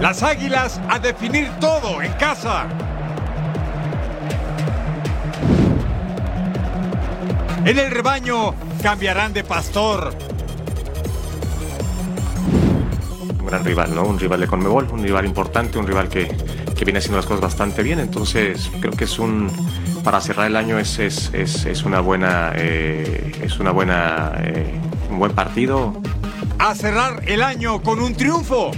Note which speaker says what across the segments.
Speaker 1: Las águilas a definir todo en casa. En el rebaño cambiarán de pastor.
Speaker 2: un gran rival, ¿no? Un rival de Conmebol, un rival importante, un rival que, que viene haciendo las cosas bastante bien. Entonces, creo que es un. Para cerrar el año es, es, es, una buena. eh, es una buena. eh, un buen partido.
Speaker 1: A cerrar el año con un triunfo.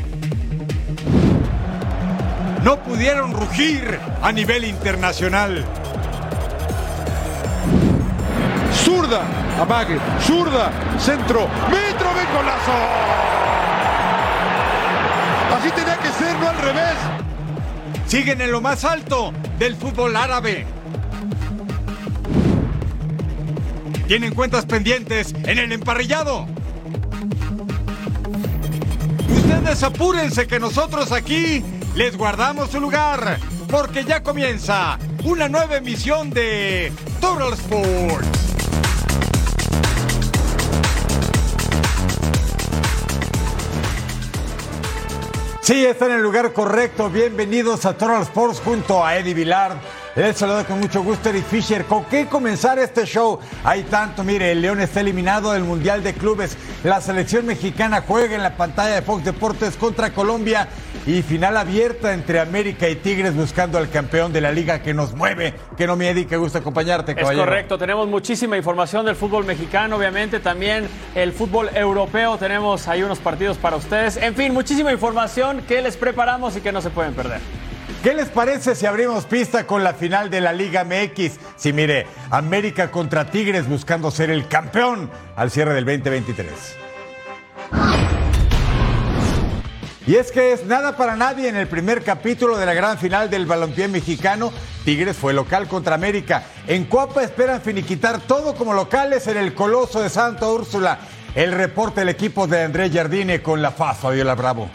Speaker 1: No pudieron rugir a nivel internacional.
Speaker 3: Zurda, amague, zurda, centro, metro, ven golazo. Así tenía que ser, no al revés.
Speaker 1: Siguen en lo más alto del fútbol árabe. Tienen cuentas pendientes en el emparrillado. Ustedes apúrense que nosotros aquí les guardamos su lugar, porque ya comienza una nueva emisión de Total Sports. Sí, está en el lugar correcto. Bienvenidos a Total Sports junto a Eddie Villard. Les saludo con mucho gusto Eric Fisher. ¿Con qué comenzar este show? Hay tanto, mire, el León está eliminado del Mundial de Clubes. La selección mexicana juega en la pantalla de Fox Deportes contra Colombia y final abierta entre América y Tigres buscando al campeón de la liga que nos mueve. Que no me que gusta acompañarte,
Speaker 4: Es
Speaker 1: caballero.
Speaker 4: correcto, tenemos muchísima información del fútbol mexicano, obviamente también el fútbol europeo, tenemos ahí unos partidos para ustedes. En fin, muchísima información que les preparamos y que no se pueden perder.
Speaker 1: ¿Qué les parece si abrimos pista con la final de la Liga MX? Sí, mire, América contra Tigres buscando ser el campeón al cierre del 2023. Y es que es nada para nadie en el primer capítulo de la gran final del balompié mexicano. Tigres fue local contra América. En Copa esperan finiquitar todo como locales en el Coloso de Santa Úrsula. El reporte del equipo de Andrés Jardine con la FAS, Fabiola Bravo.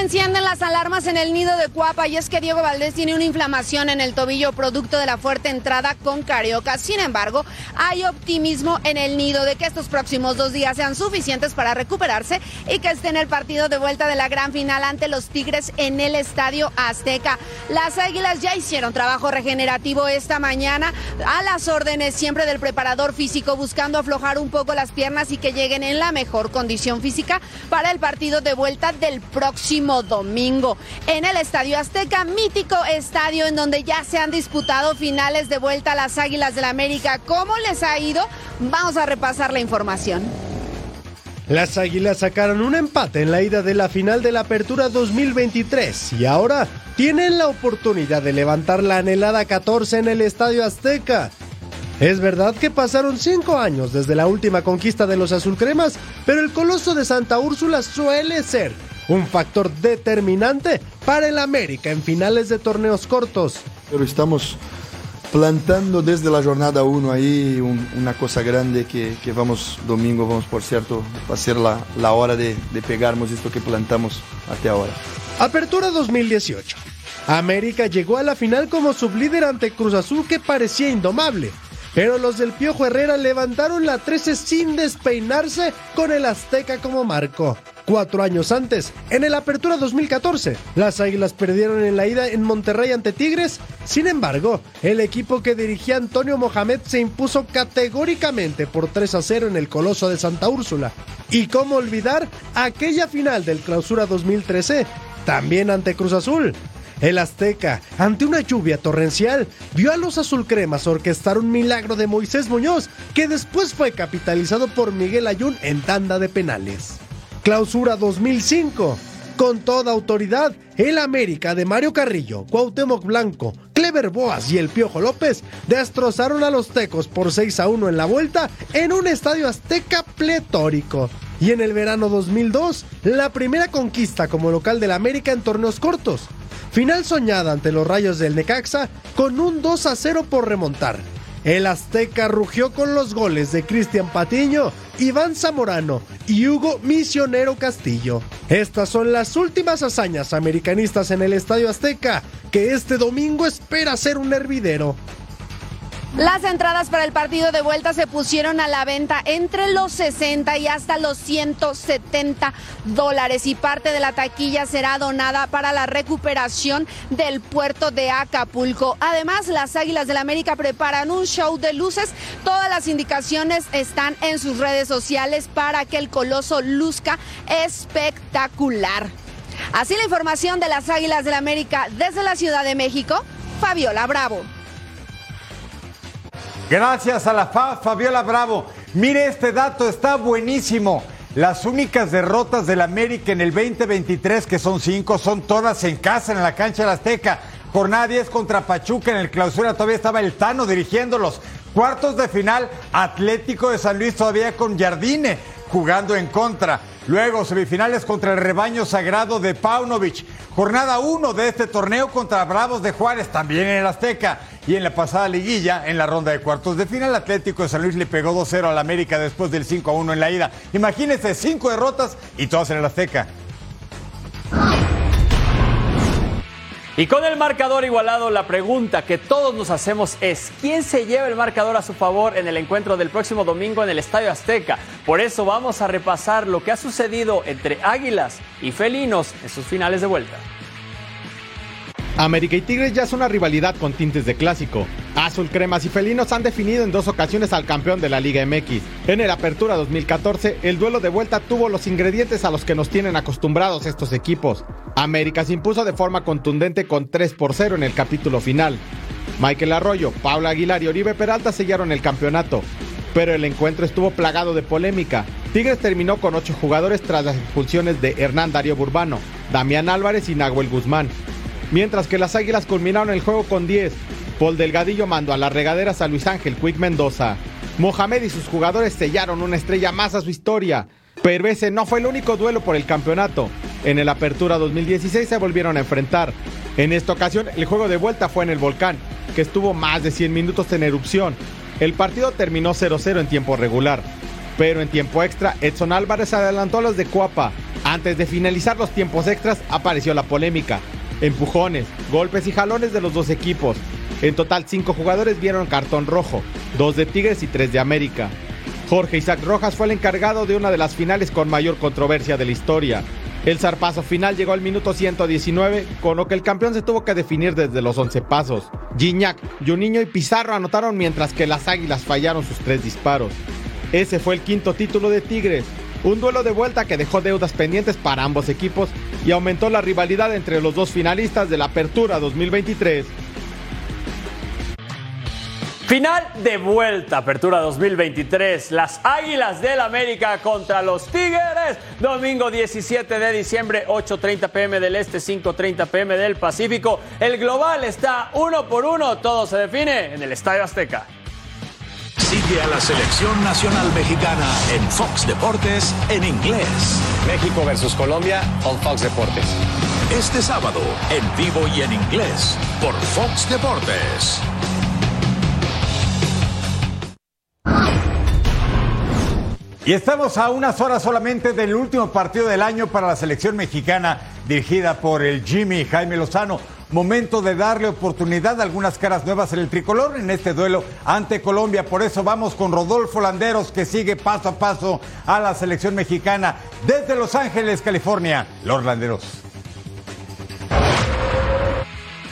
Speaker 5: Encienden las alarmas en el nido de Cuapa y es que Diego Valdés tiene una inflamación en el tobillo producto de la fuerte entrada con Carioca. Sin embargo, hay optimismo en el nido de que estos próximos dos días sean suficientes para recuperarse y que esté en el partido de vuelta de la gran final ante los Tigres en el Estadio Azteca. Las Águilas ya hicieron trabajo regenerativo esta mañana a las órdenes siempre del preparador físico buscando aflojar un poco las piernas y que lleguen en la mejor condición física para el partido de vuelta del próximo domingo en el Estadio Azteca, mítico estadio en donde ya se han disputado finales de vuelta a las Águilas del la América. ¿Cómo les ha ido? Vamos a repasar la información.
Speaker 6: Las Águilas sacaron un empate en la ida de la final de la Apertura 2023 y ahora tienen la oportunidad de levantar la anhelada 14 en el Estadio Azteca. Es verdad que pasaron cinco años desde la última conquista de los azulcremas, pero el coloso de Santa Úrsula suele ser un factor determinante para el América en finales de torneos cortos.
Speaker 7: Pero estamos plantando desde la jornada 1 ahí un- una cosa grande que, que vamos domingo, vamos por cierto, va a ser la, la hora de, de pegarmos esto que plantamos hasta ahora.
Speaker 6: Apertura 2018. América llegó a la final como sublíder ante Cruz Azul que parecía indomable. Pero los del Piojo Herrera levantaron la 13 sin despeinarse con el Azteca como marco. Cuatro años antes, en el Apertura 2014, las Águilas perdieron en la ida en Monterrey ante Tigres. Sin embargo, el equipo que dirigía Antonio Mohamed se impuso categóricamente por 3 a 0 en el Coloso de Santa Úrsula. Y cómo olvidar aquella final del Clausura 2013, también ante Cruz Azul. El Azteca, ante una lluvia torrencial, vio a los azulcremas orquestar un milagro de Moisés Muñoz, que después fue capitalizado por Miguel Ayun en tanda de penales. Clausura 2005. Con toda autoridad, el América de Mario Carrillo, Cuauhtémoc Blanco, Clever Boas y el Piojo López destrozaron a los Tecos por 6 a 1 en la vuelta en un estadio azteca pletórico. Y en el verano 2002, la primera conquista como local del América en torneos cortos. Final soñada ante los Rayos del Necaxa con un 2 a 0 por remontar. El Azteca rugió con los goles de Cristian Patiño, Iván Zamorano y Hugo Misionero Castillo. Estas son las últimas hazañas americanistas en el Estadio Azteca, que este domingo espera ser un hervidero.
Speaker 5: Las entradas para el partido de vuelta se pusieron a la venta entre los 60 y hasta los 170 dólares y parte de la taquilla será donada para la recuperación del puerto de Acapulco. Además, las Águilas del América preparan un show de luces. Todas las indicaciones están en sus redes sociales para que el coloso luzca espectacular. Así la información de las Águilas del América desde la Ciudad de México, Fabiola Bravo.
Speaker 1: Gracias a la FA, Fabiola Bravo. Mire este dato, está buenísimo. Las únicas derrotas del América en el 2023, que son cinco, son todas en casa, en la cancha de la Azteca. Jornada 10 contra Pachuca en el clausura, todavía estaba el Tano dirigiéndolos. Cuartos de final, Atlético de San Luis todavía con Jardine jugando en contra. Luego, semifinales contra el rebaño sagrado de Paunovic. Jornada 1 de este torneo contra Bravos de Juárez, también en el Azteca. Y en la pasada liguilla, en la ronda de cuartos de final, Atlético de San Luis le pegó 2-0 al América después del 5-1 en la ida. Imagínense, cinco derrotas y todas en el Azteca.
Speaker 4: Y con el marcador igualado, la pregunta que todos nos hacemos es, ¿quién se lleva el marcador a su favor en el encuentro del próximo domingo en el Estadio Azteca? Por eso vamos a repasar lo que ha sucedido entre Águilas y Felinos en sus finales de vuelta.
Speaker 8: América y Tigres ya es una rivalidad con tintes de clásico. Azul Cremas y Felinos han definido en dos ocasiones al campeón de la Liga MX. En el Apertura 2014, el duelo de vuelta tuvo los ingredientes a los que nos tienen acostumbrados estos equipos. América se impuso de forma contundente con 3 por 0 en el capítulo final. Michael Arroyo, Paula Aguilar y Oribe Peralta sellaron el campeonato. Pero el encuentro estuvo plagado de polémica. Tigres terminó con 8 jugadores tras las expulsiones de Hernán Darío Burbano, Damián Álvarez y Nahuel Guzmán mientras que las Águilas culminaron el juego con 10. Paul Delgadillo mandó a las regaderas a Luis Ángel Quick Mendoza. Mohamed y sus jugadores sellaron una estrella más a su historia. Pero ese no fue el único duelo por el campeonato. En el Apertura 2016 se volvieron a enfrentar. En esta ocasión el juego de vuelta fue en el Volcán, que estuvo más de 100 minutos en erupción. El partido terminó 0-0 en tiempo regular. Pero en tiempo extra, Edson Álvarez adelantó a los de Cuapa. Antes de finalizar los tiempos extras, apareció la polémica empujones, golpes y jalones de los dos equipos. En total, cinco jugadores vieron cartón rojo, dos de Tigres y tres de América. Jorge Isaac Rojas fue el encargado de una de las finales con mayor controversia de la historia. El zarpazo final llegó al minuto 119, con lo que el campeón se tuvo que definir desde los 11 pasos. Gignac, Juninho y Pizarro anotaron mientras que las Águilas fallaron sus tres disparos. Ese fue el quinto título de Tigres, un duelo de vuelta que dejó deudas pendientes para ambos equipos y aumentó la rivalidad entre los dos finalistas de la Apertura 2023.
Speaker 4: Final de vuelta, Apertura 2023. Las Águilas del América contra los Tigres. Domingo 17 de diciembre, 8.30 pm del Este, 5.30 pm del Pacífico. El global está uno por uno. Todo se define en el Estadio Azteca.
Speaker 9: Sigue a la selección nacional mexicana en Fox Deportes en inglés.
Speaker 10: México versus Colombia on Fox Deportes.
Speaker 9: Este sábado, en vivo y en inglés, por Fox Deportes.
Speaker 1: Y estamos a unas horas solamente del último partido del año para la selección mexicana dirigida por el Jimmy Jaime Lozano. Momento de darle oportunidad a algunas caras nuevas en el tricolor en este duelo ante Colombia. Por eso vamos con Rodolfo Landeros que sigue paso a paso a la selección mexicana desde Los Ángeles, California. Los Landeros.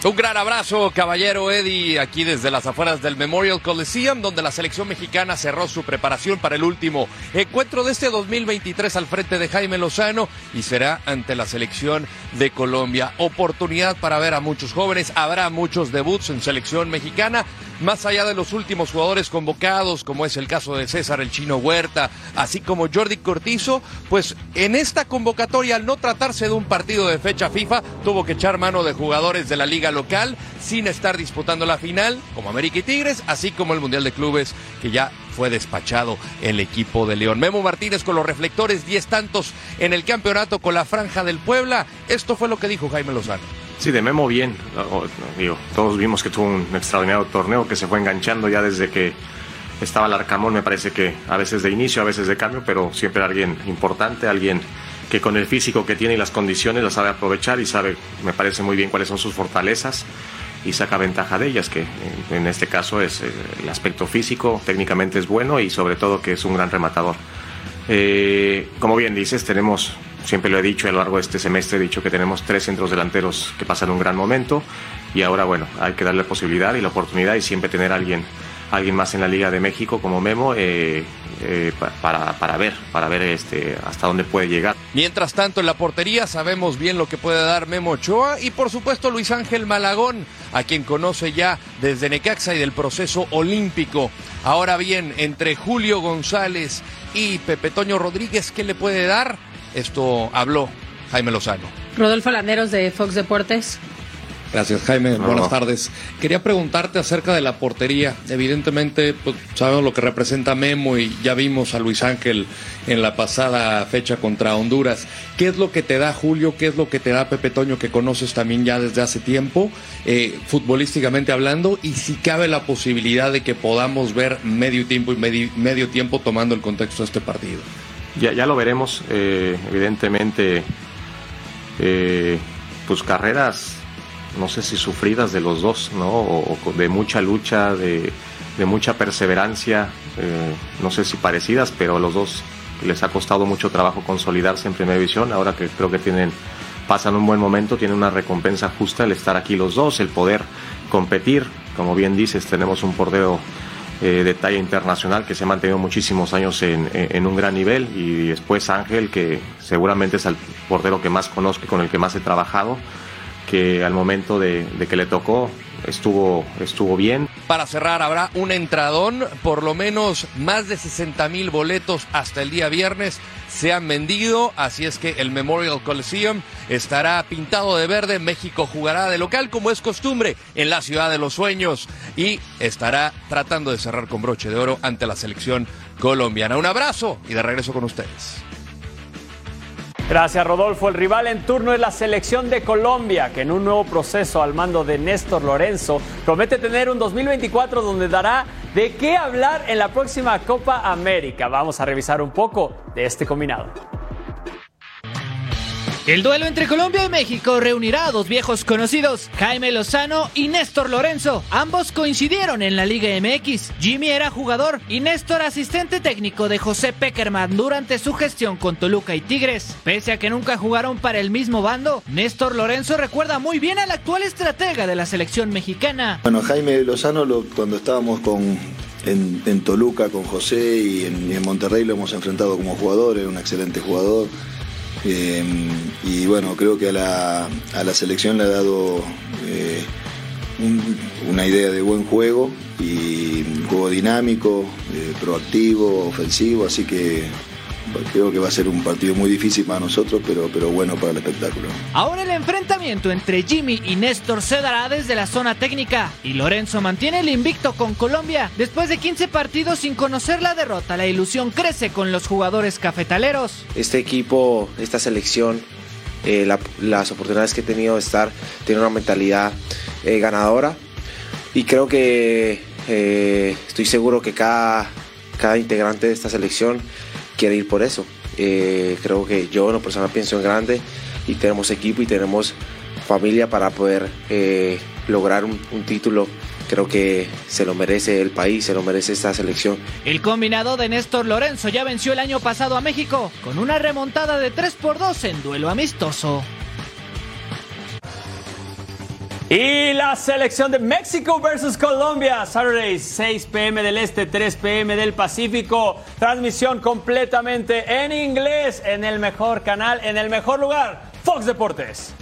Speaker 11: Un gran abrazo, caballero Eddie, aquí desde las afueras del Memorial Coliseum, donde la selección mexicana cerró su preparación para el último encuentro de este 2023 al frente de Jaime Lozano y será ante la selección de Colombia. Oportunidad para ver a muchos jóvenes, habrá muchos debuts en selección mexicana, más allá de los últimos jugadores convocados, como es el caso de César el Chino Huerta, así como Jordi Cortizo, pues en esta convocatoria, al no tratarse de un partido de fecha FIFA, tuvo que echar mano de jugadores de la liga local sin estar disputando la final, como América y Tigres, así como el Mundial de Clubes, que ya fue despachado el equipo de León. Memo Martínez con los reflectores, 10 tantos en el campeonato con la franja del Puebla. Esto fue lo que dijo Jaime Lozano.
Speaker 2: Sí, de Memo bien. Digo, todos vimos que tuvo un extraordinario torneo que se fue enganchando ya desde que estaba el Arcamón, me parece que a veces de inicio, a veces de cambio, pero siempre alguien importante, alguien que con el físico que tiene y las condiciones la sabe aprovechar y sabe, me parece muy bien cuáles son sus fortalezas y saca ventaja de ellas, que en este caso es eh, el aspecto físico, técnicamente es bueno y sobre todo que es un gran rematador. Eh, como bien dices, tenemos, siempre lo he dicho a lo largo de este semestre, he dicho que tenemos tres centros delanteros que pasan un gran momento y ahora, bueno, hay que darle posibilidad y la oportunidad y siempre tener a alguien alguien más en la Liga de México como Memo eh, eh, para, para, ver, para ver este, hasta dónde puede llegar.
Speaker 11: Mientras tanto, en la portería sabemos bien lo que puede dar Memo Ochoa y por supuesto Luis Ángel Malagón, a quien conoce ya desde Necaxa y del proceso olímpico. Ahora bien, entre Julio González y Pepe Toño Rodríguez, ¿qué le puede dar? Esto habló Jaime Lozano.
Speaker 12: Rodolfo Landeros de Fox Deportes.
Speaker 11: Gracias, Jaime. Buenas tardes. Quería preguntarte acerca de la portería. Evidentemente, pues, sabemos lo que representa Memo y ya vimos a Luis Ángel en la pasada fecha contra Honduras. ¿Qué es lo que te da Julio? ¿Qué es lo que te da Pepe Toño, que conoces también ya desde hace tiempo, eh, futbolísticamente hablando? Y si cabe la posibilidad de que podamos ver medio tiempo y medio, tiempo tomando el contexto de este partido.
Speaker 2: Ya, ya lo veremos. Eh, evidentemente, eh, pues carreras no sé si sufridas de los dos, ¿no? O, de mucha lucha, de, mucha perseverancia, eh, no sé si parecidas, pero a los dos les ha costado mucho trabajo consolidarse en primera división, ahora que creo que tienen, pasan un buen momento, tienen una recompensa justa el estar aquí los dos, el poder competir, como bien dices, tenemos un portero eh, de talla internacional que se ha mantenido muchísimos años en, en, un gran nivel. Y después Ángel que seguramente es el portero que más conozco y con el que más he trabajado que al momento de, que le tocó estuvo, estuvo bien.
Speaker 11: Para cerrar, habrá un entradón, por lo menos más de 60 mil boletos hasta el día viernes se han vendido, así es que el Memorial Coliseum estará pintado de verde, México jugará de local como es costumbre en la ciudad de los sueños y estará tratando de cerrar con broche de oro ante la selección colombiana. Un abrazo y de regreso con ustedes.
Speaker 4: Gracias, Rodolfo. El rival en turno es la selección de Colombia, que en un nuevo proceso al mando de Néstor Lorenzo promete tener un 2024 donde dará de qué hablar en la próxima Copa América. Vamos a revisar un poco de este combinado.
Speaker 13: El duelo entre Colombia y México reunirá a dos viejos conocidos, Jaime Lozano y Néstor Lorenzo. Ambos coincidieron en la Liga MX. Jimmy era jugador y Néstor asistente técnico de José Peckerman durante su gestión con Toluca y Tigres. Pese a que nunca jugaron para el mismo bando, Néstor Lorenzo recuerda muy bien al actual estratega de la selección mexicana.
Speaker 7: Bueno, Jaime Lozano, cuando estábamos con, en, Toluca con José y en, y en Monterrey lo hemos enfrentado como jugador, era un excelente jugador eh, y bueno, creo que a la, a la selección le ha dado eh, una idea de buen juego y un juego dinámico, eh, proactivo, ofensivo, así que creo que va a ser un partido muy difícil para nosotros, pero, pero bueno para el espectáculo.
Speaker 13: Ahora el enfrentamiento entre Jimmy y Néstor se dará desde la zona técnica y Lorenzo mantiene el invicto con Colombia. Después de 15 partidos sin conocer la derrota, la ilusión crece con los jugadores cafetaleros.
Speaker 14: Este equipo, esta selección, eh, las oportunidades que he tenido de estar, tiene una mentalidad eh, ganadora y creo que eh, estoy seguro que cada, cada integrante de esta selección quiere ir por eso. Eh, creo que yo en lo personal pienso en grande y tenemos equipo y tenemos familia para poder eh, lograr un, un, título. Creo que se lo merece el país, se lo merece esta selección.
Speaker 13: El combinado de Néstor Lorenzo ya venció el año pasado a México con una remontada de 3 por 2 en duelo amistoso.
Speaker 4: Y la selección de México versus Colombia, Saturday 6 pm del Este, 3 pm del Pacífico. Transmisión completamente en inglés, en el mejor canal, en el mejor lugar, Fox Deportes.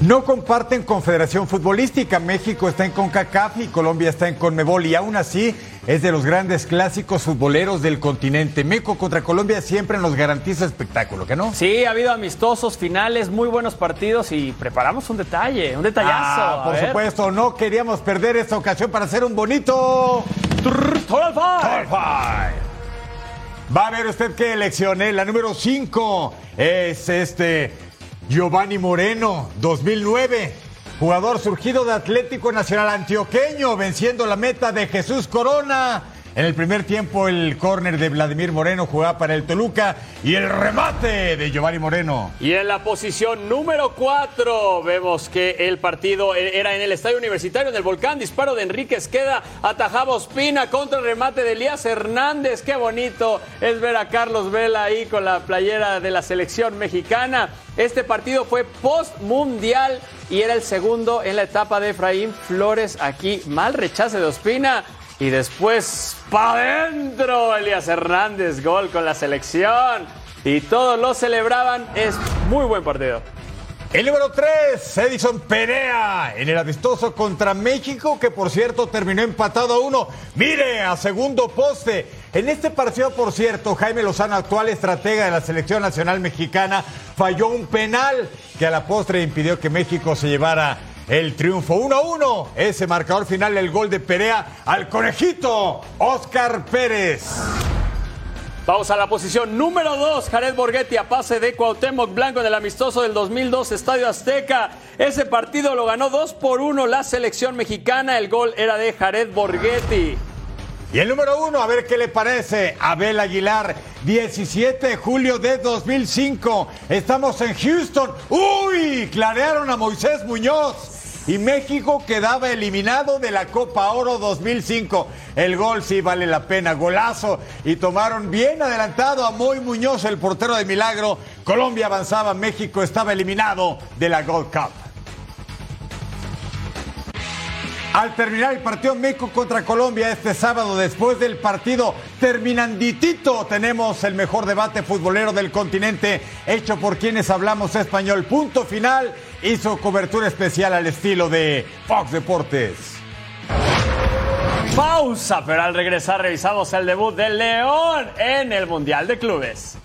Speaker 1: No comparten confederación futbolística. México está en CONCACAF y Colombia está en CONMEBOL y aún así es de los grandes clásicos futboleros del continente. México contra Colombia siempre nos garantiza espectáculo, ¿que no?
Speaker 4: Sí, ha habido amistosos, finales, muy buenos partidos y preparamos un detalle, un detallazo.
Speaker 1: Ah, por supuesto, no queríamos perder esta ocasión para hacer un bonito
Speaker 4: Total Five.
Speaker 1: Va a ver usted qué elección, ¿eh? La número 5 es este Giovanni Moreno, 2009. Jugador surgido de Atlético Nacional Antioqueño, venciendo la meta de Jesús Corona. En el primer tiempo, el córner de Vladimir Moreno jugaba para el Toluca y el remate de Giovanni Moreno.
Speaker 4: Y en la posición número 4 vemos que el partido era en el estadio universitario del Volcán. Disparo de Enrique Esqueda, atajaba Ospina contra el remate de Elías Hernández. Qué bonito es ver a Carlos Vela ahí con la playera de la selección mexicana. Este partido fue post-mundial y era el segundo en la etapa de Efraín Flores. Aquí mal rechace de Ospina. Y después, para adentro, Elías Hernández, gol con la selección. Y todos lo celebraban. Es muy buen partido.
Speaker 1: El número 3, Edison Perea, en el amistoso contra México, que por cierto terminó empatado a uno. Mire, a segundo poste. En este partido, por cierto, Jaime Lozano, actual estratega de la selección nacional mexicana, falló un penal que a la postre impidió que México se llevara el triunfo 1-1. Ese marcador final, el gol de Perea al conejito Oscar Pérez.
Speaker 4: Vamos a la posición número 2, Jared Borghetti a pase de Cuauhtémoc Blanco en el amistoso del 2002 Estadio Azteca. Ese partido lo ganó 2 por 1 la selección mexicana, el gol era de Jared Borghetti.
Speaker 1: Y el número uno, a ver qué le parece. Abel Aguilar, 17 de julio de 2005. Estamos en Houston. ¡Uy! Clarearon a Moisés Muñoz y México quedaba eliminado de la Copa Oro 2005. El gol sí vale la pena, golazo. Y tomaron bien adelantado a Moy Muñoz, el portero de Milagro. Colombia avanzaba, México estaba eliminado de la Gold Cup. Al terminar el partido México contra Colombia este sábado, después del partido terminanditito, tenemos el mejor debate futbolero del continente, hecho por quienes hablamos español. Punto final, hizo cobertura especial al estilo de Fox Deportes.
Speaker 4: Pausa, pero al regresar revisamos el debut del León en el Mundial de Clubes.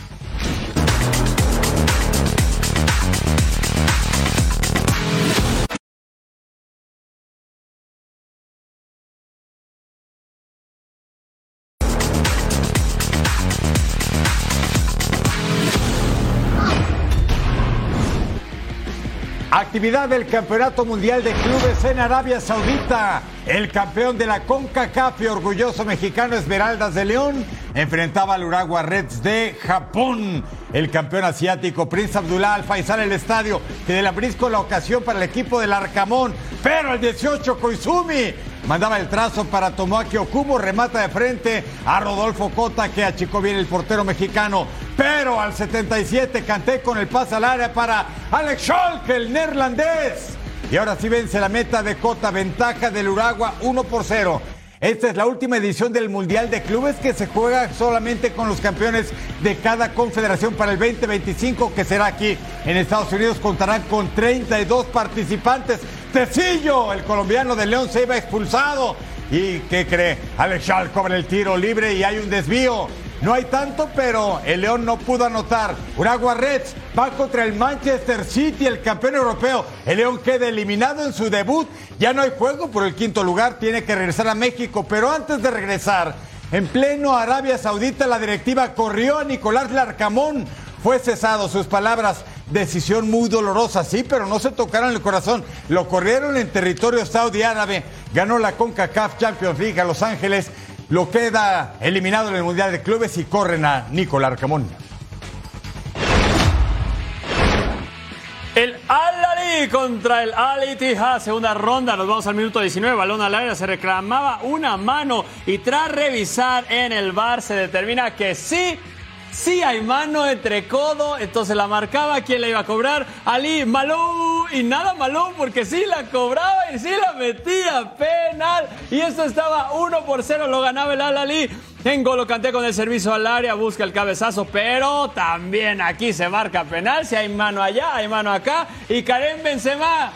Speaker 1: Actividad del Campeonato Mundial de Clubes en Arabia Saudita. El campeón de la CONCACAF y orgulloso mexicano Esmeraldas de León enfrentaba al Uragua Reds de Japón. El campeón asiático Prince Abdullah Al Faisal el estadio que del abrisco la ocasión para el equipo del Arcamón. Pero el 18 Koizumi mandaba el trazo para Tomoaki Okubo, remata de frente a Rodolfo Cota que achicó bien el portero mexicano. Pero al 77 canté con el pase al área para Alex Schalke, el neerlandés. Y ahora sí vence la meta de Cota, ventaja del Uragua 1 por 0. Esta es la última edición del Mundial de Clubes que se juega solamente con los campeones de cada confederación para el 2025 que será aquí en Estados Unidos. Contarán con 32 participantes. El colombiano de León, se iba expulsado. ¿Y qué cree? Alex Schall cobra el tiro libre y hay un desvío. No hay tanto, pero el León no pudo anotar. Uragua Reds va contra el Manchester City, el campeón europeo. El León queda eliminado en su debut. Ya no hay juego por el quinto lugar, tiene que regresar a México. Pero antes de regresar, en pleno Arabia Saudita, la directiva corrió a Nicolás Larcamón. Fue cesado, sus palabras, decisión muy dolorosa, sí, pero no se tocaron el corazón. Lo corrieron en territorio saudí árabe. Ganó la CONCACAF Champions League a Los Ángeles lo queda eliminado en el Mundial de Clubes y corren a Nicolás Arcamón.
Speaker 4: El Al-Ali contra el Al-Ittihad, segunda ronda, nos vamos al minuto 19, balón al aire, se reclamaba una mano y tras revisar en el bar se determina que sí Sí hay mano entre codo, entonces la marcaba. ¿Quién la iba a cobrar? Ali Malou. Y nada Malou porque sí la cobraba y sí la metía. Penal. Y esto estaba 1 por 0. Lo ganaba el Al Ali. En Golo Canté con el servicio al área, busca el cabezazo, pero también aquí se marca penal. Si hay mano allá, hay mano acá. Y Karim Benzema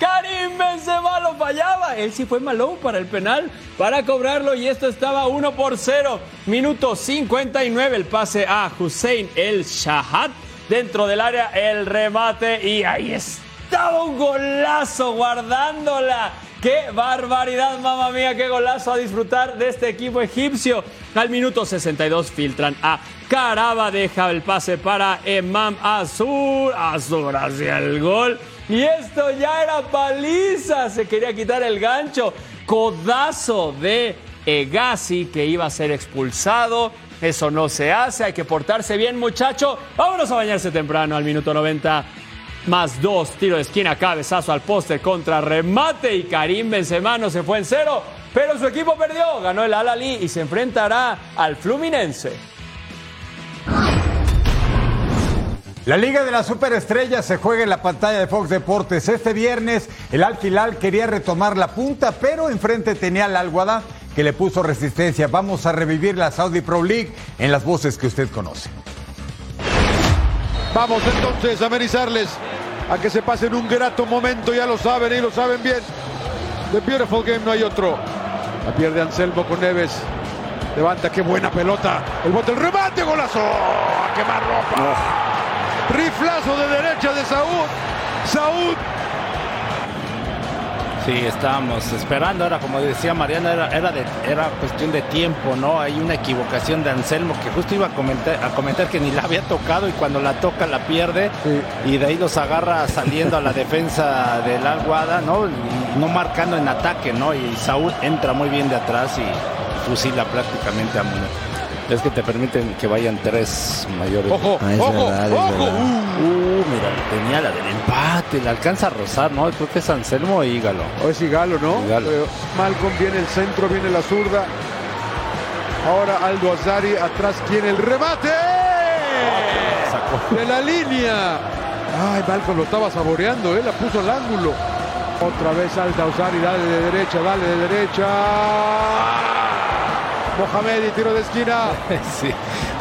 Speaker 4: Karim Benzema lo fallaba. Él sí fue malo para el penal para cobrarlo y esto estaba 1 por 0. Minuto 59 el pase a Hussein El Shahad dentro del área el remate y ahí estaba un golazo guardándola. ¡Qué barbaridad, mamá mía! ¡Qué golazo a disfrutar de este equipo egipcio! Al minuto 62 filtran a Caraba, deja el pase para Emam Azur. Azur hacia el gol. Y esto ya era paliza. Se quería quitar el gancho. Codazo de Egasi que iba a ser expulsado. Eso no se hace. Hay que portarse bien, muchacho. Vámonos a bañarse temprano al minuto 90 más dos, tiro de esquina, cabezazo al poste contra remate y Karim Benzema no se fue en cero, pero su equipo perdió, ganó el Al-Ali y se enfrentará al Fluminense.
Speaker 1: La Liga de las Superestrellas se juega en la pantalla de Fox Deportes. Este viernes el Al Hilal quería retomar la punta, pero enfrente tenía al Alguada que le puso resistencia. Vamos a revivir la Saudi Pro League en las voces que usted conoce.
Speaker 3: Vamos entonces a amenizarles a que se pasen un grato momento, ya lo saben y lo saben bien. The Beautiful Game no hay otro. La pierde Anselmo con Neves. Levanta, qué buena pelota. El bote, el remate, golazo. A quemar ropa. Riflazo de derecha de Saúd. Saúd
Speaker 15: Sí, estábamos esperando, era como decía Mariana, era, era, de, era cuestión de tiempo, ¿no? Hay una equivocación de Anselmo que justo iba a comentar, a comentar que ni la había tocado y cuando la toca la pierde y de ahí los agarra saliendo a la defensa del Alguada, ¿no? Y no marcando en ataque, ¿no? Y Saúl entra muy bien de atrás y fusila prácticamente a Muñoz. Es que te permiten que vayan tres mayores.
Speaker 3: Ojo,
Speaker 15: Ah, es
Speaker 3: ojo,
Speaker 15: verdad, es
Speaker 3: ojo.
Speaker 15: verdad. Uh, mira, tenía la del empate, le alcanza a rozar, ¿no? Creo que es Anselmo y Hígalo.
Speaker 3: O es Igalo, ¿no?
Speaker 15: Igalo.
Speaker 3: Pero Malcolm viene el centro, viene la zurda. Ahora Aldo Azari atrás tiene el remate. De la línea. Ay, Malcolm lo estaba saboreando, ¿eh? La puso al ángulo. Otra vez Aldo Azari, dale de derecha, dale de derecha. Mohamed y tiro de esquina.
Speaker 15: Sí,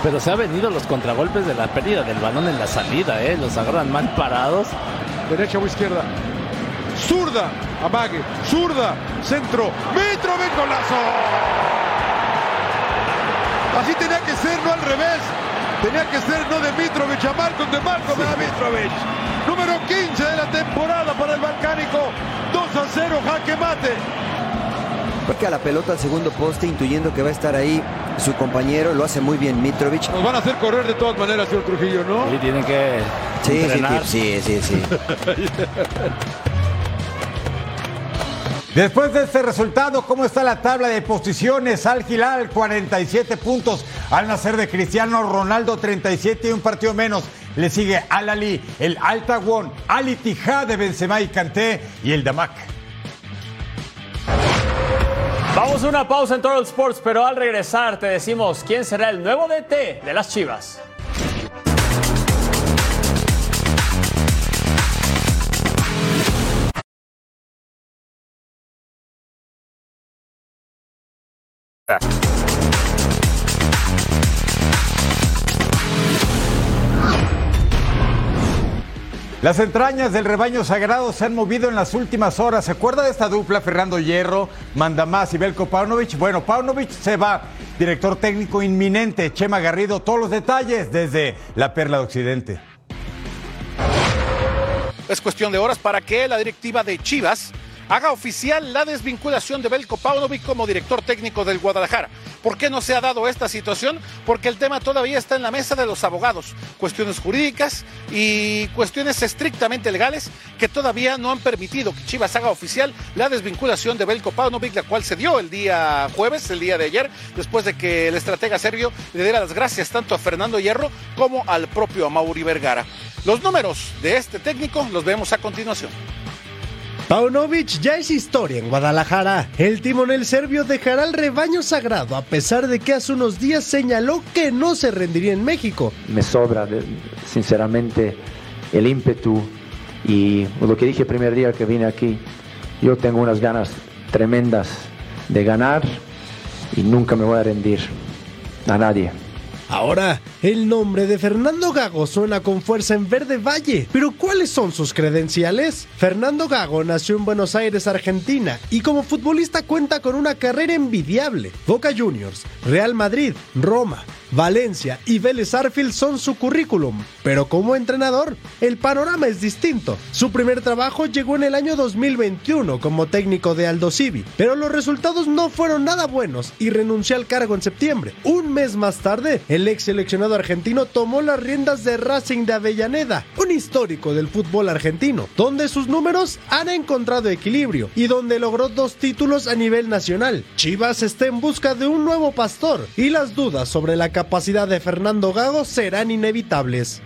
Speaker 15: pero se han venido los contragolpes de la pérdida del balón en la salida, ¿eh? Los agarran mal parados.
Speaker 3: Derecha o izquierda. Zurda, amague, zurda, centro, Mitrovic, golazo. Así tenía que ser, no al revés. Tenía que ser no de Mitrovic a Malcolm, de Malcolm a Mitrovic. Número 15 de la temporada para el Balcánico. 2 a 0, jaque mate.
Speaker 16: Porque a la pelota al segundo poste, intuyendo que va a estar ahí su compañero, lo hace muy bien Mitrovic.
Speaker 3: Nos van a hacer correr de todas maneras, señor Trujillo, ¿no?
Speaker 15: Sí, tienen que
Speaker 16: Sí, sí,
Speaker 15: entrenar.
Speaker 16: sí, sí, sí.
Speaker 1: Después de este resultado, ¿cómo está la tabla de posiciones? Al Hilal, 47 puntos. Al nacer de Cristiano Ronaldo, 37 y un partido menos. Le sigue Al Ali, el Al Tawon, Al Ittihad de Benzema y Kanté y el Damak.
Speaker 4: Vamos a una pausa en Total Sports, pero al regresar te decimos quién será el nuevo DT de las Chivas.
Speaker 1: Las entrañas del rebaño sagrado se han movido en las últimas horas. ¿Se acuerda de esta dupla, Fernando Hierro, Mandamás y Belko Paunovic? Bueno, Paunovic se va, director técnico inminente, Chema Garrido, todos los detalles desde la Perla de Occidente.
Speaker 17: Es cuestión de horas para que la directiva de Chivas haga oficial la desvinculación de Belko Paunovic como director técnico del Guadalajara. ¿Por qué no se ha dado esta situación? Porque el tema todavía está en la mesa de los abogados. Cuestiones jurídicas y cuestiones estrictamente legales que todavía no han permitido que Chivas haga oficial la desvinculación de Belko Paunovic, la cual se dio el día jueves, el día de ayer, después de que el estratega serbio le diera las gracias tanto a Fernando Hierro como al propio Mauri Vergara. Los números de este técnico los vemos a continuación.
Speaker 6: Paunovic ya es historia en Guadalajara. El timonel serbio dejará el rebaño sagrado a pesar de que hace unos días señaló que no se rendiría en México.
Speaker 18: Me sobra, sinceramente, el ímpetu y lo que dije el primer día que vine aquí. Yo tengo unas ganas tremendas de ganar y nunca me voy a rendir a nadie.
Speaker 6: Ahora, el nombre de Fernando Gago suena con fuerza en Verde Valle, pero ¿cuáles son sus credenciales? Fernando Gago nació en Buenos Aires, Argentina, y como futbolista cuenta con una carrera envidiable. Boca Juniors, Real Madrid, Roma, Valencia y Vélez Arfield son su currículum, pero como entrenador, el panorama es distinto. Su primer trabajo llegó en el año 2021 como técnico de Aldo Civi, pero los resultados no fueron nada buenos y renunció al cargo en septiembre. Un mes más tarde, el ex seleccionado argentino tomó las riendas de Racing de Avellaneda, histórico del fútbol argentino, donde sus números han encontrado equilibrio y donde logró dos títulos a nivel nacional. Chivas está en busca de un nuevo pastor y las dudas sobre la capacidad de Fernando Gago serán inevitables.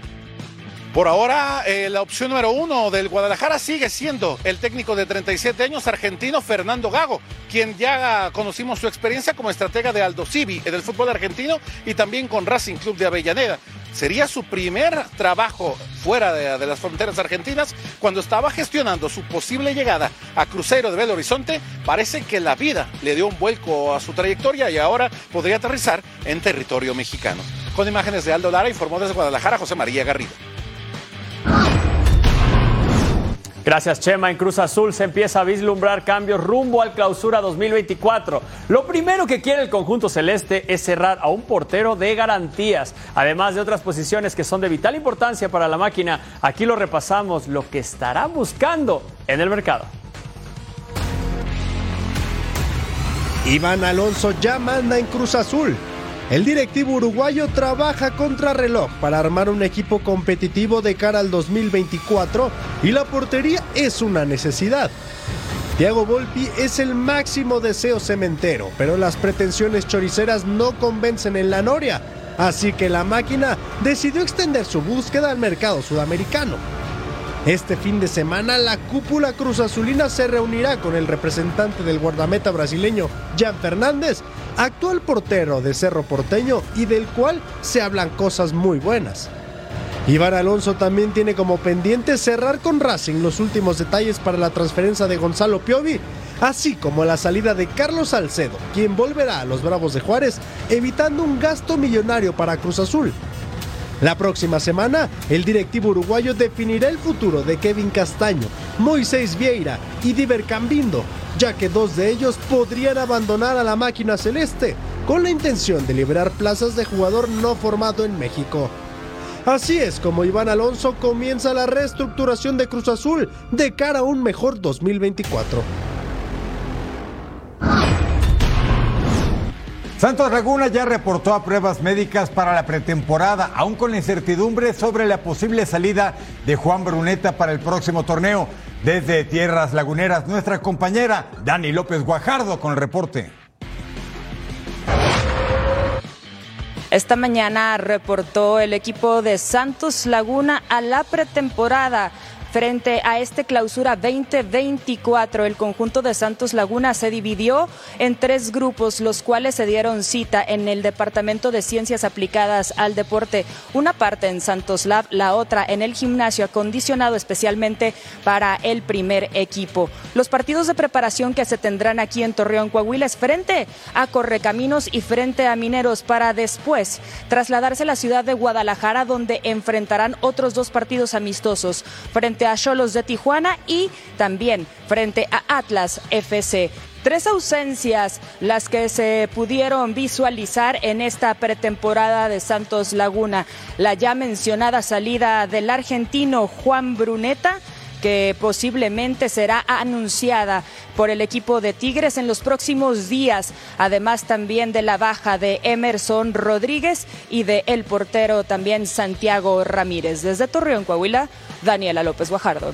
Speaker 17: Por ahora, eh, la opción número uno del Guadalajara sigue siendo el técnico de 37 años argentino Fernando Gago, quien ya conocimos su experiencia como estratega de Aldo Civi en el fútbol argentino y también con Racing Club de Avellaneda. Sería su primer trabajo fuera de, las fronteras argentinas cuando estaba gestionando su posible llegada a Cruzeiro de Belo Horizonte. Parece que la vida le dio un vuelco a su trayectoria y ahora podría aterrizar en territorio mexicano. Con imágenes de Aldo Lara, informó desde Guadalajara José María Garrido.
Speaker 4: Gracias, Chema. En Cruz Azul se empieza a vislumbrar cambios rumbo al clausura 2024. Lo primero que quiere el conjunto celeste es cerrar a un portero de garantías, además de otras posiciones que son de vital importancia para la máquina. Aquí lo repasamos, lo que estará buscando en el mercado.
Speaker 6: Iván Alonso ya manda en Cruz Azul. El directivo uruguayo trabaja contra reloj para armar un equipo competitivo de cara al 2024 y la portería es una necesidad. Thiago Volpi es el máximo deseo cementero, pero las pretensiones choriceras no convencen en la Noria, así que la máquina decidió extender su búsqueda al mercado sudamericano. Este fin de semana la cúpula Cruz Azulina se reunirá con el representante del guardameta brasileño Jan Fernández, actual portero de Cerro Porteño y del cual se hablan cosas muy buenas. Iván Alonso también tiene como pendiente cerrar con Racing los últimos detalles para la transferencia de Gonzalo Piovi, así como la salida de Carlos Salcedo, quien volverá a los Bravos de Juárez, evitando un gasto millonario para Cruz Azul. La próxima semana, el directivo uruguayo definirá el futuro de Kevin Castaño, Moisés Vieira y Diver Cambindo, ya que dos de ellos podrían abandonar a la máquina celeste con la intención de liberar plazas de jugador no formado en México. Así es como Iván Alonso comienza la reestructuración de Cruz Azul de cara a un mejor 2024.
Speaker 1: Santos Laguna ya reportó a pruebas médicas para la pretemporada, aún con la incertidumbre sobre la posible salida de Juan Bruneta para el próximo torneo. Desde Tierras Laguneras, nuestra compañera Dani López Guajardo con el reporte.
Speaker 19: Esta mañana reportó el equipo de Santos Laguna a la pretemporada. Frente a este clausura 2024, el conjunto de Santos Laguna se dividió en tres grupos, los cuales se dieron cita en el Departamento de Ciencias Aplicadas al Deporte. Una parte en Santos Lab, la otra en el gimnasio acondicionado especialmente para el primer equipo. Los partidos de preparación que se tendrán aquí en Torreón, Coahuila, es frente a Correcaminos y frente a Mineros para después trasladarse a la ciudad de Guadalajara, donde enfrentarán otros dos partidos amistosos frente a Cholos de Tijuana y también frente a Atlas FC. Tres ausencias las que se pudieron visualizar en esta pretemporada de Santos Laguna. La ya mencionada salida del argentino Juan Bruneta que posiblemente será anunciada por el equipo de Tigres en los próximos días, además también de la baja de Emerson Rodríguez y de el portero también Santiago Ramírez. Desde Torreón, Coahuila, Daniela López Guajardo.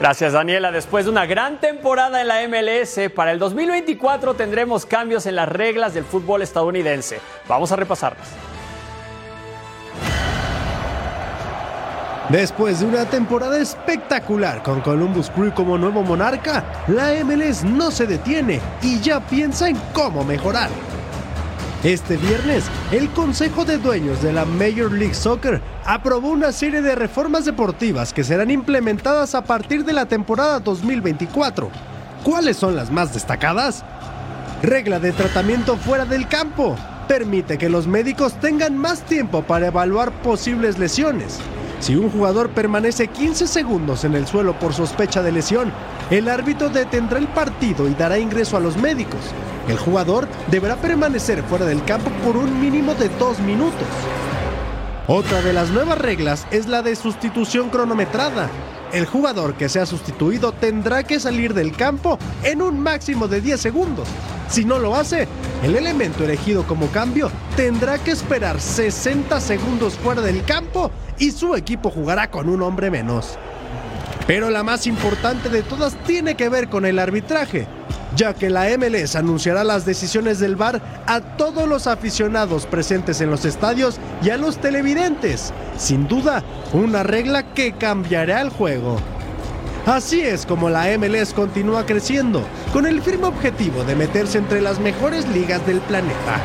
Speaker 4: Gracias Daniela. Después de una gran temporada en la MLS, para el 2024 tendremos cambios en las reglas del fútbol estadounidense. Vamos a repasarlas.
Speaker 6: Después de una temporada espectacular con Columbus Crew como nuevo monarca, la MLS no se detiene y ya piensa en cómo mejorar. Este viernes, el Consejo de Dueños de la Major League Soccer aprobó una serie de reformas deportivas que serán implementadas a partir de la temporada 2024. ¿Cuáles son las más destacadas? Regla de tratamiento fuera del campo. Permite que los médicos tengan más tiempo para evaluar posibles lesiones. Si un jugador permanece 15 segundos en el suelo por sospecha de lesión, el árbitro detendrá el partido y dará ingreso a los médicos. El jugador deberá permanecer fuera del campo por un mínimo de dos minutos. Otra de las nuevas reglas es la de sustitución cronometrada. El jugador que sea sustituido tendrá que salir del campo en un máximo de 10 segundos. Si no lo hace, el elemento elegido como cambio tendrá que esperar 60 segundos fuera del campo y su equipo jugará con un hombre menos. Pero la más importante de todas tiene que ver con el arbitraje, ya que la MLS anunciará las decisiones del VAR a todos los aficionados presentes en los estadios y a los televidentes. Sin duda, una regla que cambiará el juego. Así es como la MLS continúa creciendo, con el firme objetivo de meterse entre las mejores ligas del planeta.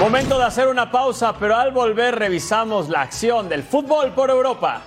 Speaker 4: Momento de hacer una pausa, pero al volver revisamos la acción del fútbol por Europa.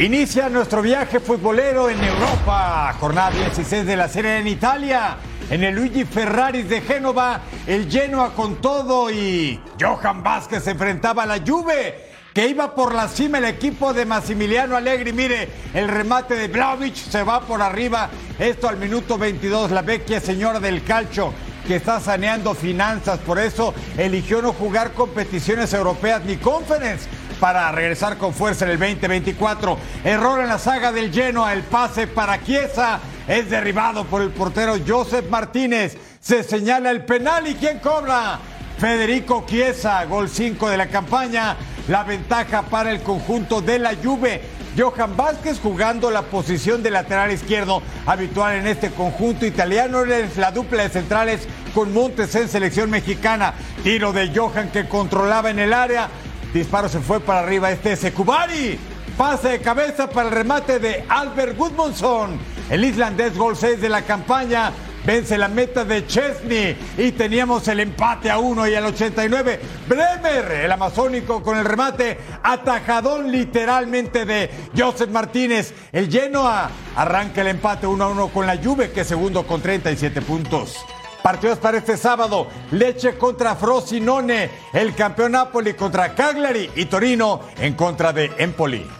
Speaker 1: Inicia nuestro viaje futbolero en Europa. Jornada 16 de la Serie en Italia. En el Luigi Ferraris de Génova, el Genoa con todo y Johan Vázquez enfrentaba a la Juve, que iba por la cima el equipo de Massimiliano Allegri. Mire, el remate de Vlaovic se va por arriba. Esto al minuto 22, la vecchia señora del calcio que está saneando finanzas, por eso eligió no jugar competiciones europeas ni conference para regresar con fuerza en el 2024. Error en la saga del Genoa, el pase para Chiesa es derribado por el portero Joseph Martínez. Se señala el penal y ¿quién cobra? Federico Chiesa, gol 5 de la campaña. La ventaja para el conjunto de la Juve. Johan Vázquez jugando la posición de lateral izquierdo habitual en este conjunto italiano. Es la dupla de centrales con Montes en selección mexicana. Tiro de Johan que controlaba en el área. Disparo se fue para arriba este Secubari. Pase de cabeza para el remate de Albert Gudmundsson. El islandés gol 6 de la campaña. Vence la meta de Chesney y teníamos el empate a uno y al 89 Bremer, el amazónico con el remate atajadón literalmente de Joseph Martínez. El Genoa arranca el empate 1 a 1 con la Juve que es segundo con 37 puntos. Partidos para este sábado, Leche contra Frosinone, el campeón Napoli contra Cagliari y Torino en contra de Empoli.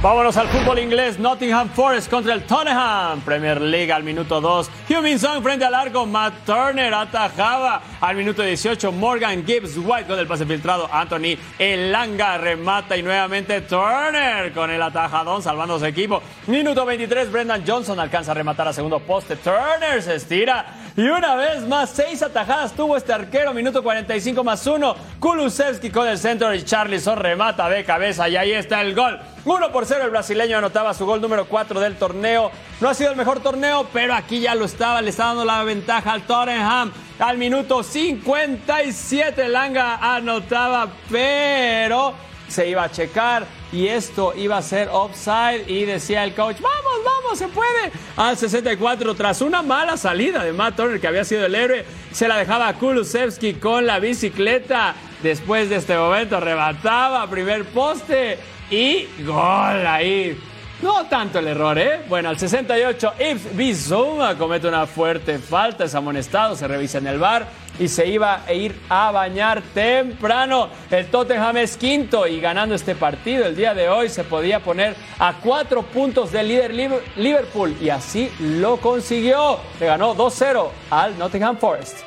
Speaker 4: Vámonos al fútbol inglés. Nottingham Forest contra el Tottenham. Premier League al minuto 2. Humin Song frente al largo. Matt Turner atajaba. Al minuto 18. Morgan Gibbs White con el pase filtrado. Anthony Elanga remata. Y nuevamente Turner con el atajadón salvando su equipo. Minuto 23. Brendan Johnson alcanza a rematar a segundo poste. Turner se estira. Y una vez más, seis atajadas tuvo este arquero. Minuto 45 más uno. Kulusevski con el centro. Y Charlison remata de cabeza. Y ahí está el gol. 1 por 0 el brasileño anotaba su gol número 4 del torneo. No ha sido el mejor torneo, pero aquí ya lo estaba, le está dando la ventaja al Tottenham. Al minuto 57 Langa anotaba, pero se iba a checar y esto iba a ser offside y decía el coach, vamos, vamos, se puede. Al 64 tras una mala salida de Matt Turner que había sido el héroe, se la dejaba a Kulusevski con la bicicleta. Después de este momento arrebataba primer poste y gol ahí. No tanto el error, ¿eh? Bueno, al 68, Ibs Bizuma comete una fuerte falta, es amonestado, se revisa en el bar y se iba a ir a bañar temprano. El Tottenham es quinto y ganando este partido el día de hoy se podía poner a cuatro puntos del líder Liverpool y así lo consiguió. Le ganó 2-0 al Nottingham Forest.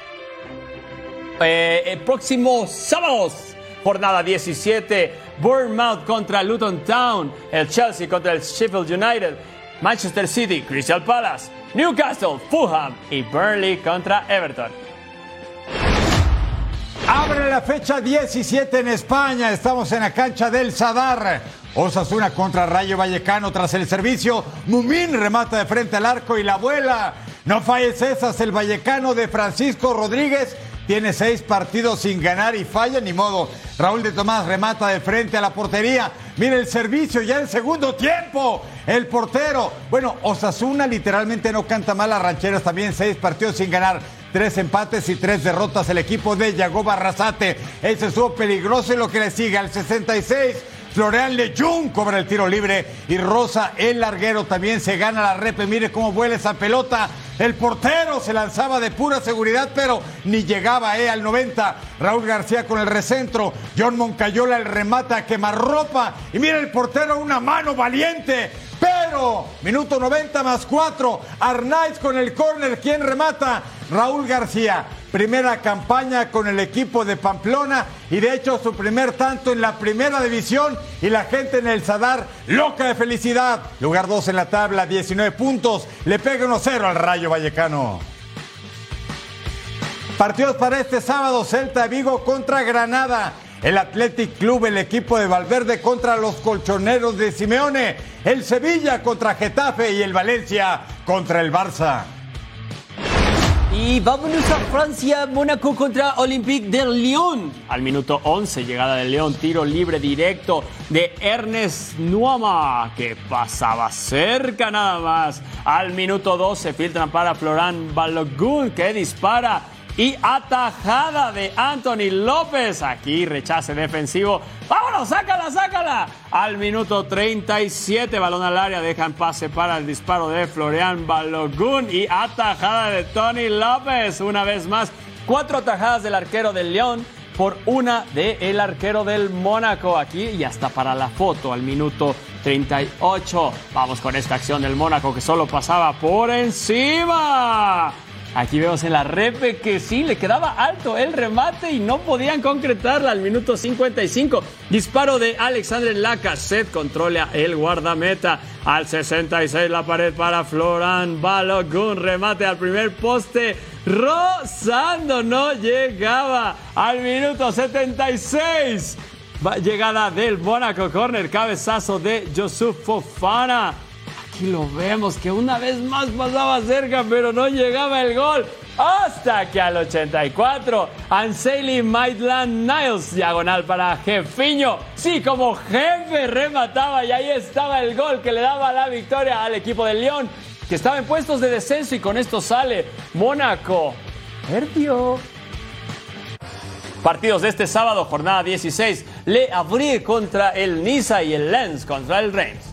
Speaker 4: Eh, el próximo sábado, jornada 17, Bournemouth contra Luton Town, el Chelsea contra el Sheffield United, Manchester City, Crystal Palace, Newcastle, Fulham y Burnley contra Everton.
Speaker 1: Abre la fecha 17 en España. Estamos en la cancha del Sadar. Osasuna contra Rayo Vallecano tras el servicio. Mumín remata de frente al arco y la vuela. No falles esas. El Vallecano de Francisco Rodríguez tiene seis partidos sin ganar y falla ni modo. Raúl de Tomás remata de frente a la portería. Mira el servicio ya en segundo tiempo. El portero. Bueno, Osasuna literalmente no canta mal a rancheras. También seis partidos sin ganar. Tres empates y tres derrotas el equipo de Yago Barrazate. Ese estuvo peligroso y lo que le sigue al 66. Florian Lejun cobra el tiro libre y Rosa el larguero también se gana la repe. Mire cómo vuela esa pelota. El portero se lanzaba de pura seguridad, pero ni llegaba eh, al 90. Raúl García con el recentro. John Moncayola el remata a quemarropa. Y mira el portero, una mano valiente. Pero, minuto 90 más 4. Arnaiz con el córner. ¿Quién remata? Raúl García. Primera campaña con el equipo de Pamplona y de hecho su primer tanto en la primera división y la gente en el Sadar loca de felicidad. Lugar 2 en la tabla, 19 puntos. Le pega 1-0 al Rayo Vallecano. Partidos para este sábado, Celta Vigo contra Granada. El Athletic Club, el equipo de Valverde contra los colchoneros de Simeone. El Sevilla contra Getafe y el Valencia contra el Barça.
Speaker 4: Y vámonos a Francia, Mónaco contra Olympique de Lyon. Al minuto 11, llegada de León, tiro libre directo de Ernest Nuama, que pasaba cerca nada más. Al minuto 12, filtran para Florán Balogun, que dispara. Y atajada de Anthony López. Aquí rechace defensivo. ¡Vámonos! ¡Sácala, sácala! Al minuto 37, balón al área. Dejan pase para el disparo de Florian Balogun. Y atajada de Tony López. Una vez más, cuatro atajadas del arquero del León por una del arquero del Mónaco. Aquí y hasta para la foto al minuto 38. Vamos con esta acción del Mónaco que solo pasaba por encima. Aquí vemos en la repe que sí, le quedaba alto el remate y no podían concretarla al minuto 55. Disparo de Alexandre Lacazette, controla el guardameta. Al 66 la pared para Florán Balogun, remate al primer poste. Rozando, no llegaba al minuto 76. Llegada del Mónaco Corner, cabezazo de Yusuf Fofana. Aquí lo vemos que una vez más pasaba cerca, pero no llegaba el gol. Hasta que al 84, Anseli Maitland Niles, diagonal para Jefiño. Sí, como jefe remataba y ahí estaba el gol que le daba la victoria al equipo del León, que estaba en puestos de descenso y con esto sale Mónaco. Perdió. Partidos de este sábado, jornada 16. Le Avrie contra el Niza y el Lens contra el Reims.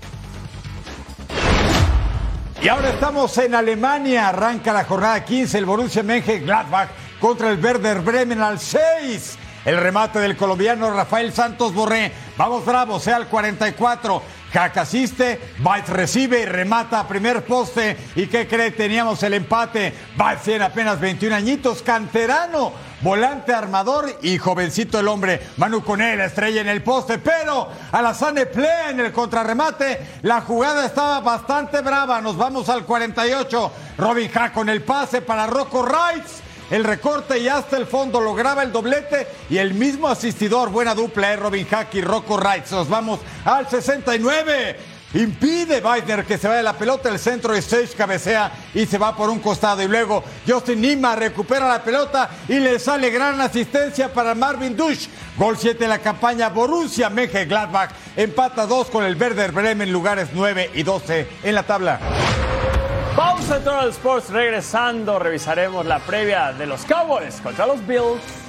Speaker 1: Y ahora estamos en Alemania. Arranca la jornada 15. El Borussia Mönchengladbach contra el Werder Bremen al 6. El remate del colombiano Rafael Santos Borré. Vamos bravos, sea al 44. Jack asiste, Baez recibe y remata a primer poste. ¿Y qué cree? Teníamos el empate. Baez tiene apenas 21 añitos, canterano, volante armador y jovencito el hombre. Manu Coné, la estrella en el poste, pero Alassane Plea en el contrarremate. La jugada estaba bastante brava. Nos vamos al 48. Robin Hack con el pase para Rocco Rice el recorte y hasta el fondo lograba el doblete y el mismo asistidor, buena dupla, es Robin Hack y Rocco Wright. Nos vamos al 69. Impide Weidner que se vaya la pelota, el centro de Sage cabecea y se va por un costado. Y luego Justin Nima recupera la pelota y le sale gran asistencia para Marvin Dush. Gol 7 en la campaña Borussia Mönchengladbach empata 2 con el Werder Bremen, lugares 9 y 12 en la tabla.
Speaker 4: Vamos a Total Sports regresando. Revisaremos la previa de los Cowboys contra los Bills.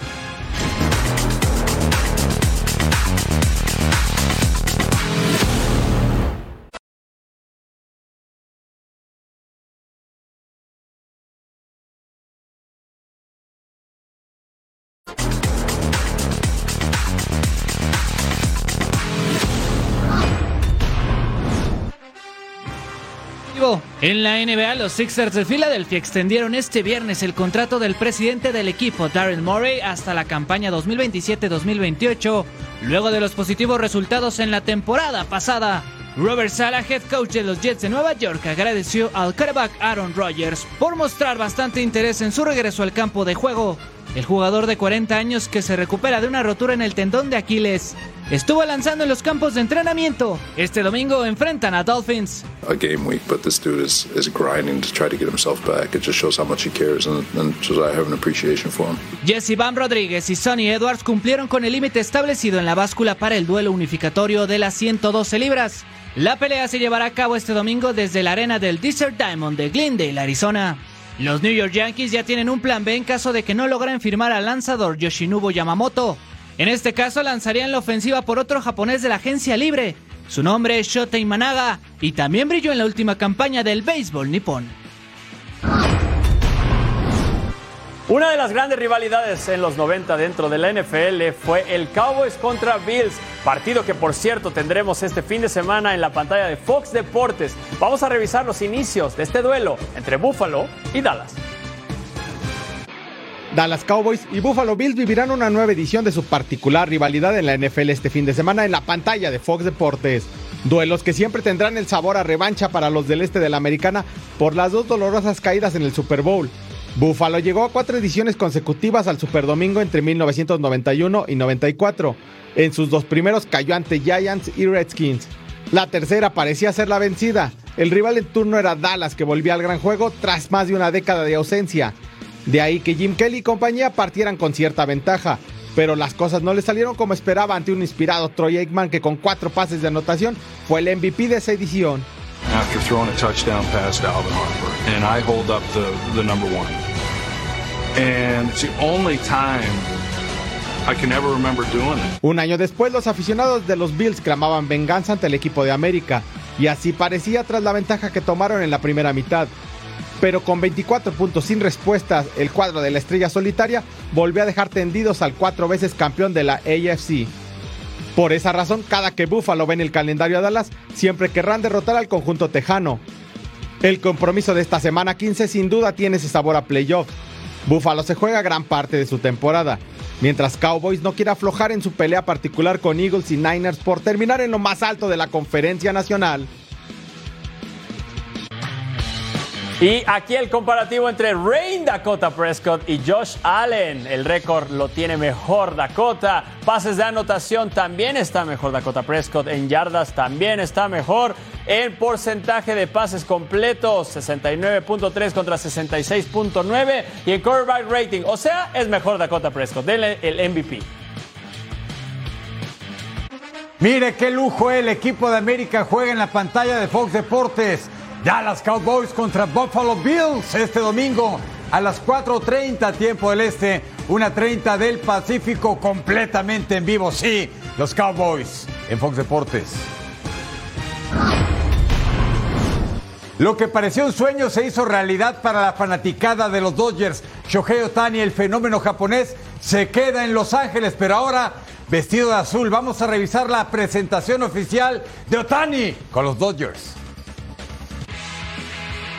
Speaker 13: En la NBA, los Sixers de Filadelfia extendieron este viernes el contrato del presidente del equipo, Darren Murray, hasta la campaña 2027-2028, luego de los positivos resultados en la temporada pasada. Robert Sala, head coach de los Jets de Nueva York, agradeció al quarterback Aaron Rodgers por mostrar bastante interés en su regreso al campo de juego. El jugador de 40 años que se recupera de una rotura en el tendón de Aquiles estuvo lanzando en los campos de entrenamiento. Este domingo enfrentan a Dolphins.
Speaker 20: a game week, but this dude is, is grinding to try to get himself back. It just shows how much he cares, and, and just I have an appreciation for him.
Speaker 13: Jesse Van Rodríguez y Sonny Edwards cumplieron con el límite establecido en la báscula para el duelo unificatorio de las 112 libras. La pelea se llevará a cabo este domingo desde la arena del Desert Diamond de Glendale, Arizona. Los New York Yankees ya tienen un plan B en caso de que no logren firmar al lanzador Yoshinobu Yamamoto. En este caso lanzarían la ofensiva por otro japonés de la agencia libre. Su nombre es Shotei Managa y también brilló en la última campaña del béisbol nipón.
Speaker 4: Una de las grandes rivalidades en los 90 dentro de la NFL fue el Cowboys contra Bills, partido que por cierto tendremos este fin de semana en la pantalla de Fox Deportes. Vamos a revisar los inicios de este duelo entre Buffalo y Dallas.
Speaker 8: Dallas Cowboys y Buffalo Bills vivirán una nueva edición de su particular rivalidad en la NFL este fin de semana en la pantalla de Fox Deportes. Duelos que siempre tendrán el sabor a revancha para los del este de la americana por las dos dolorosas caídas en el Super Bowl. Buffalo llegó a cuatro ediciones consecutivas al Super Domingo entre 1991 y 94. En sus dos primeros cayó ante Giants y Redskins. La tercera parecía ser la vencida. El rival en turno era Dallas, que volvía al gran juego tras más de una década de ausencia. De ahí que Jim Kelly y compañía partieran con cierta ventaja. Pero las cosas no le salieron como esperaba ante un inspirado Troy Aikman que con cuatro pases de anotación fue el MVP de esa edición.
Speaker 21: after throwing a touchdown pass Alvin Harper, and I hold up the number one.
Speaker 8: Un año después, los aficionados de los Bills clamaban venganza ante el equipo de América, y así parecía tras la ventaja que tomaron en la primera mitad. Pero con 24 puntos sin respuestas, el cuadro de la estrella solitaria volvió a dejar tendidos al cuatro veces campeón de la AFC. Por esa razón, cada que Buffalo ve en el calendario a Dallas, siempre querrán derrotar al conjunto tejano. El compromiso de esta semana 15 sin duda tiene ese sabor a playoff. Buffalo se juega gran parte de su temporada, mientras Cowboys no quiere aflojar en su pelea particular con Eagles y Niners por terminar en lo más alto de la conferencia nacional.
Speaker 4: Y aquí el comparativo entre Rain Dakota Prescott y Josh Allen. El récord lo tiene mejor Dakota. Pases de anotación también está mejor Dakota Prescott. En yardas también está mejor. En porcentaje de pases completos, 69.3 contra 66.9. Y en quarterback rating, o sea, es mejor Dakota Prescott. Denle el MVP.
Speaker 1: Mire qué lujo el equipo de América juega en la pantalla de Fox Deportes. Dallas Cowboys contra Buffalo Bills este domingo a las 4.30 tiempo del este, 1.30 del Pacífico completamente en vivo. Sí, los Cowboys en Fox Deportes. Lo que pareció un sueño se hizo realidad para la fanaticada de los Dodgers. Shohei Otani, el fenómeno japonés, se queda en Los Ángeles, pero ahora vestido de azul. Vamos a revisar la presentación oficial de Otani con los Dodgers.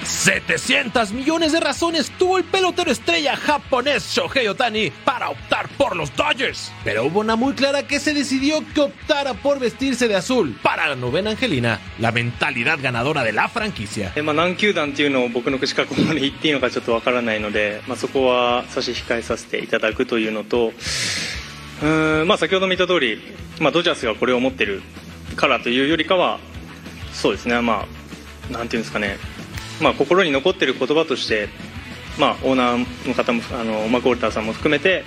Speaker 22: 700 millones de razones tuvo el pelotero estrella japonés Shohei Otani para optar por los Dodgers. Pero hubo una muy clara que se decidió que optara por vestirse de azul para la novena angelina, la mentalidad ganadora de la franquicia.
Speaker 23: えまあ、何球団っていうのを僕の口からここまで言っていいのかちょっとわからないので、まあ、そこは差し控えさせていただくというのとうーん、まあ、先ほども言った通り、まあ、ドジャースがこれを持ってるからというよりかはそうですねまあなんていうんですかね、 まあ、心に残っている言葉として、まあ、オーナーの方もあのマコールターさんも含めて、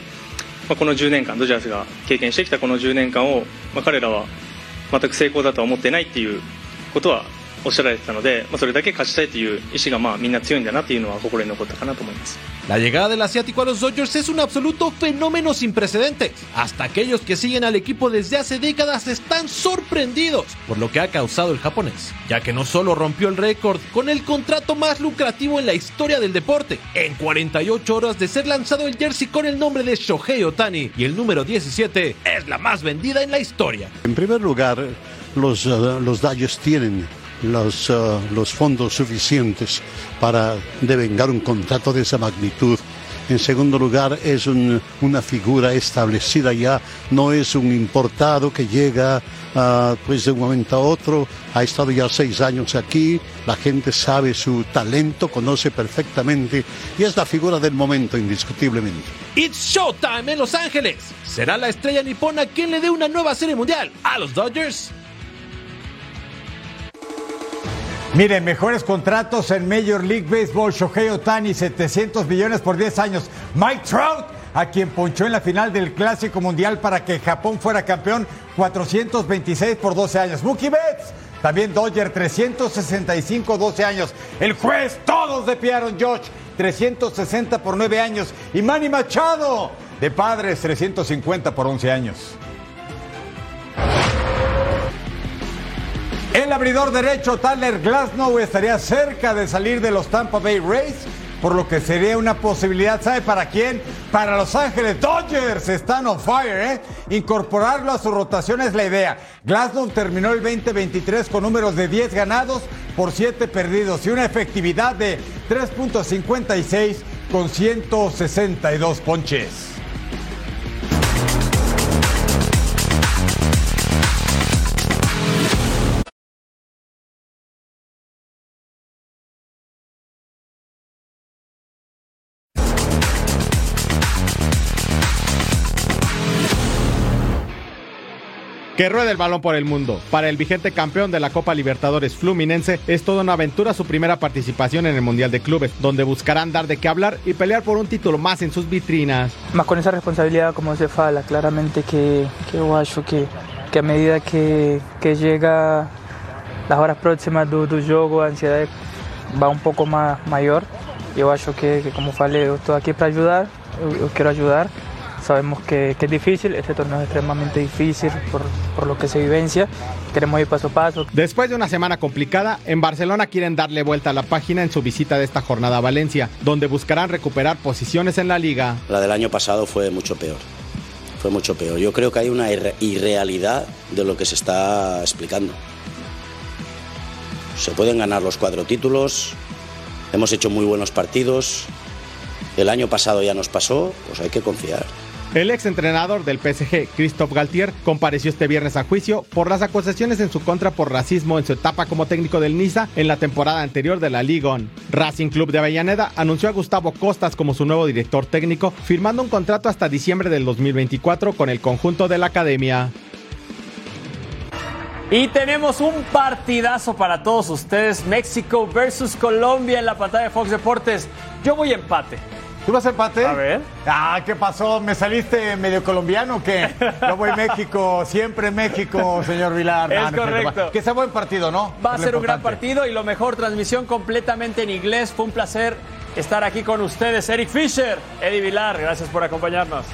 Speaker 23: まあ、この10年間ドジャースが経験してきたこの10年間を、まあ、彼らは全く成功だとは思っていないということはおっしゃられてたので、まあ、それだけ勝ちたいという意思がまあみんな強いんだなっていうのは心に残ったかなと思います
Speaker 22: La llegada del asiático a los Dodgers es un absoluto fenómeno sin precedentes. Hasta aquellos que siguen al equipo desde hace décadas están sorprendidos por lo que ha causado el japonés, ya que no solo rompió el récord con el contrato más lucrativo en la historia del deporte, en 48 horas de ser lanzado el jersey con el nombre de Shohei Otani y el número 17 es la más vendida en la historia.
Speaker 24: En primer lugar, los, uh, los Dodgers tienen los, uh, los fondos suficientes para devengar un contrato de esa magnitud En segundo lugar, es un- una figura establecida ya, no es un importado que llega ah, pues de un momento a otro. Ha estado ya seis años aquí, la gente sabe su talento, conoce perfectamente y es la figura del momento indiscutiblemente.
Speaker 22: It's Showtime en Los Ángeles. ¿Será la estrella nipona quien le dé una nueva serie mundial a los Dodgers?
Speaker 1: Miren, mejores contratos en Major League Baseball. Shohei Otani, 700 millones por 10 años. Mike Trout, a quien ponchó en la final del Clásico Mundial para que Japón fuera campeón, 426 por 12 años. Mookie Betts, también Dodger, 365, 12 años. El juez, todos de Aaron Josh, 360 por 9 años. Y Manny Machado, de Padres, 350 por 11 años. El abridor derecho Tyler Glasnow estaría cerca de salir de los Tampa Bay Rays, por lo que sería una posibilidad, ¿sabe para quién? Para Los Ángeles Dodgers, están on fire, ¿eh? Incorporarlo a su rotación es la idea. Glasnow terminó el 2023 con números de 10 ganados por 7 perdidos y una efectividad de 3.56 con 162 ponches.
Speaker 8: Que ruede el balón por el mundo. Para el vigente campeón de la Copa Libertadores Fluminense es toda una aventura su primera participación en el Mundial de Clubes, donde buscarán dar de qué hablar y pelear por un título más en sus vitrinas.
Speaker 25: Mas con esa responsabilidad como se fala, claramente que, que acho que, que a medida que, que llega las horas próximas do, do jogo, a ansiedade va un pouco más maior. Eu acho que, que como falei, eu estou aqui para ajudar, eu, eu quero ajudar. Sabemos que, que es difícil, este torneo es extremadamente difícil por, por lo que se vivencia. Queremos ir paso a paso.
Speaker 8: Después de una semana complicada, en Barcelona quieren darle vuelta a la página en su visita de esta jornada a Valencia, donde buscarán recuperar posiciones en la liga.
Speaker 26: La del año pasado fue mucho peor. Fue mucho peor. Yo creo que hay una irre- irrealidad de lo que se está explicando. Se pueden ganar los cuatro títulos. Hemos hecho muy buenos partidos. El año pasado ya nos pasó, pues hay que confiar.
Speaker 8: El ex entrenador del PSG, Christophe Galtier, compareció este viernes a juicio por las acusaciones en su contra por racismo en su etapa como técnico del Niza en la temporada anterior de la Ligue 1. Racing Club de Avellaneda anunció a Gustavo Costas como su nuevo director técnico, firmando un contrato hasta diciembre del 2024 con el conjunto de la academia.
Speaker 4: Y tenemos un partidazo para todos ustedes. México versus Colombia en la pantalla de Fox Deportes. Yo voy empate.
Speaker 1: ¿Tú vas a empate?
Speaker 4: A ver.
Speaker 1: Ah, ¿qué pasó? ¿Me saliste medio colombiano o qué? Yo voy México, siempre México, señor Vilar.
Speaker 4: Es
Speaker 1: no,
Speaker 4: correcto.
Speaker 1: Que sea buen partido, ¿no?
Speaker 4: Va a
Speaker 1: Es
Speaker 4: ser un gran partido y lo mejor, transmisión completamente en inglés. Fue un placer estar aquí con ustedes. Eric Fisher, Eddie Vilar, gracias por acompañarnos.